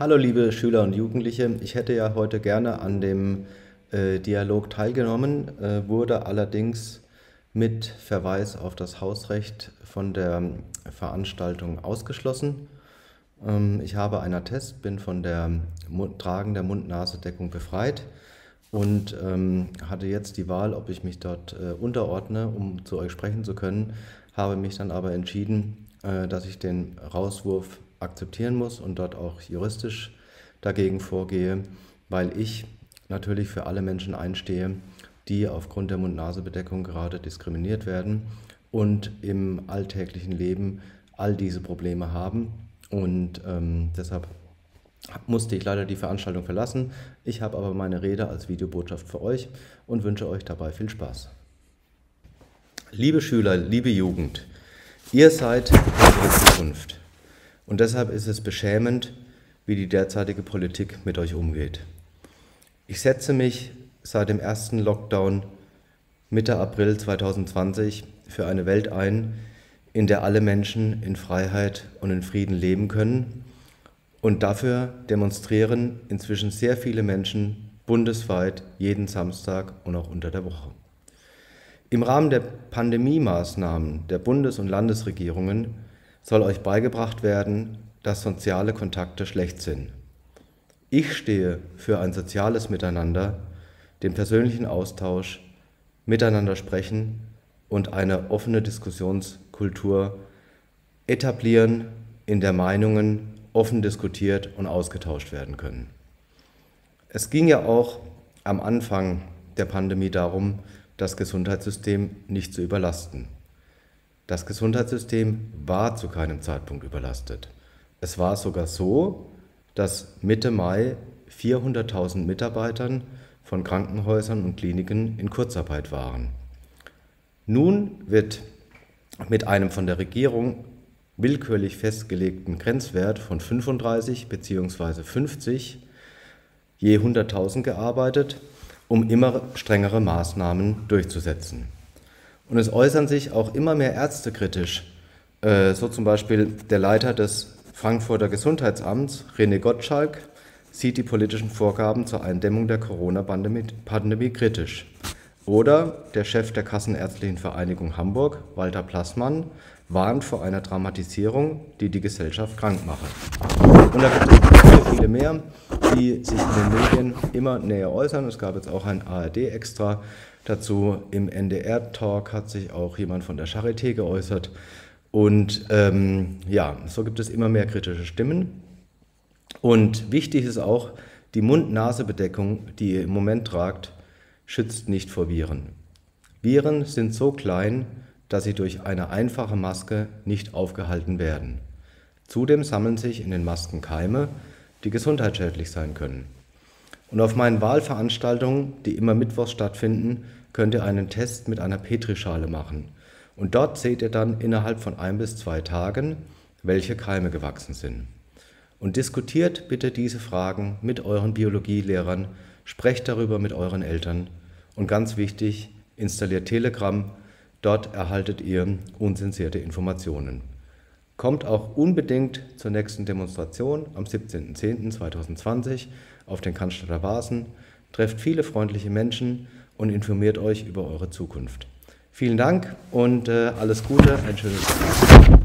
Hallo liebe Schüler und Jugendliche, ich hätte ja heute gerne an dem äh, Dialog teilgenommen, äh, wurde allerdings mit Verweis auf das Hausrecht von der Veranstaltung ausgeschlossen. Ähm, ich habe einen Attest, bin von der Mund Tragen der Mund-Nase-Deckung befreit und ähm, hatte jetzt die Wahl, ob ich mich dort äh, unterordne, um zu euch sprechen zu können, habe mich dann aber entschieden, äh, dass ich den Rauswurf akzeptieren muss und dort auch juristisch dagegen vorgehe, weil ich natürlich für alle Menschen einstehe, die aufgrund der Mund-Nase-Bedeckung gerade diskriminiert werden und im alltäglichen Leben all diese Probleme haben. Und ähm, deshalb musste ich leider die Veranstaltung verlassen. Ich habe aber meine Rede als Videobotschaft für euch und wünsche euch dabei viel Spaß. Liebe Schüler, liebe Jugend, ihr seid unsere Zukunft. Und deshalb ist es beschämend, wie die derzeitige Politik mit euch umgeht. Ich setze mich seit dem ersten Lockdown Mitte April 2020 für eine Welt ein, in der alle Menschen in Freiheit und in Frieden leben können. Und dafür demonstrieren inzwischen sehr viele Menschen bundesweit jeden Samstag und auch unter der Woche. Im Rahmen der Pandemie-Maßnahmen der Bundes- und Landesregierungen soll euch beigebracht werden, dass soziale Kontakte schlecht sind. Ich stehe für ein soziales Miteinander, den persönlichen Austausch, miteinander sprechen und eine offene Diskussionskultur etablieren, in der Meinungen offen diskutiert und ausgetauscht werden können. Es ging ja auch am Anfang der Pandemie darum, das Gesundheitssystem nicht zu überlasten. Das Gesundheitssystem war zu keinem Zeitpunkt überlastet. Es war sogar so, dass Mitte Mai 400.000 Mitarbeitern von Krankenhäusern und Kliniken in Kurzarbeit waren. Nun wird mit einem von der Regierung willkürlich festgelegten Grenzwert von 35 bzw. 50 je 100.000 gearbeitet, um immer strengere Maßnahmen durchzusetzen. Und es äußern sich auch immer mehr Ärzte kritisch. Äh, so zum Beispiel der Leiter des Frankfurter Gesundheitsamts, René Gottschalk, sieht die politischen Vorgaben zur Eindämmung der Corona-Pandemie kritisch. Oder der Chef der Kassenärztlichen Vereinigung Hamburg, Walter Plassmann, warnt vor einer Dramatisierung, die die Gesellschaft krank mache. Und da gibt es viele, viele mehr, die sich in den Medien immer näher äußern. Es gab jetzt auch ein ARD-Extra dazu. Im NDR-Talk hat sich auch jemand von der Charité geäußert. Und ähm, ja, so gibt es immer mehr kritische Stimmen. Und wichtig ist auch, die Mund-Nase-Bedeckung, die ihr im Moment tragt, schützt nicht vor Viren. Viren sind so klein, dass sie durch eine einfache Maske nicht aufgehalten werden. Zudem sammeln sich in den Masken Keime, die gesundheitsschädlich sein können. Und auf meinen Wahlveranstaltungen, die immer mittwochs stattfinden, könnt ihr einen Test mit einer Petrischale machen. Und dort seht ihr dann innerhalb von ein bis zwei Tagen, welche Keime gewachsen sind. Und diskutiert bitte diese Fragen mit euren Biologielehrern, sprecht darüber mit euren Eltern und ganz wichtig, installiert Telegram, dort erhaltet ihr unzensierte Informationen. Kommt auch unbedingt zur nächsten Demonstration am 17.10.2020 auf den Cannstatter Vasen, trefft viele freundliche Menschen und informiert euch über eure Zukunft. Vielen Dank und äh, alles Gute, ein schönes Tag.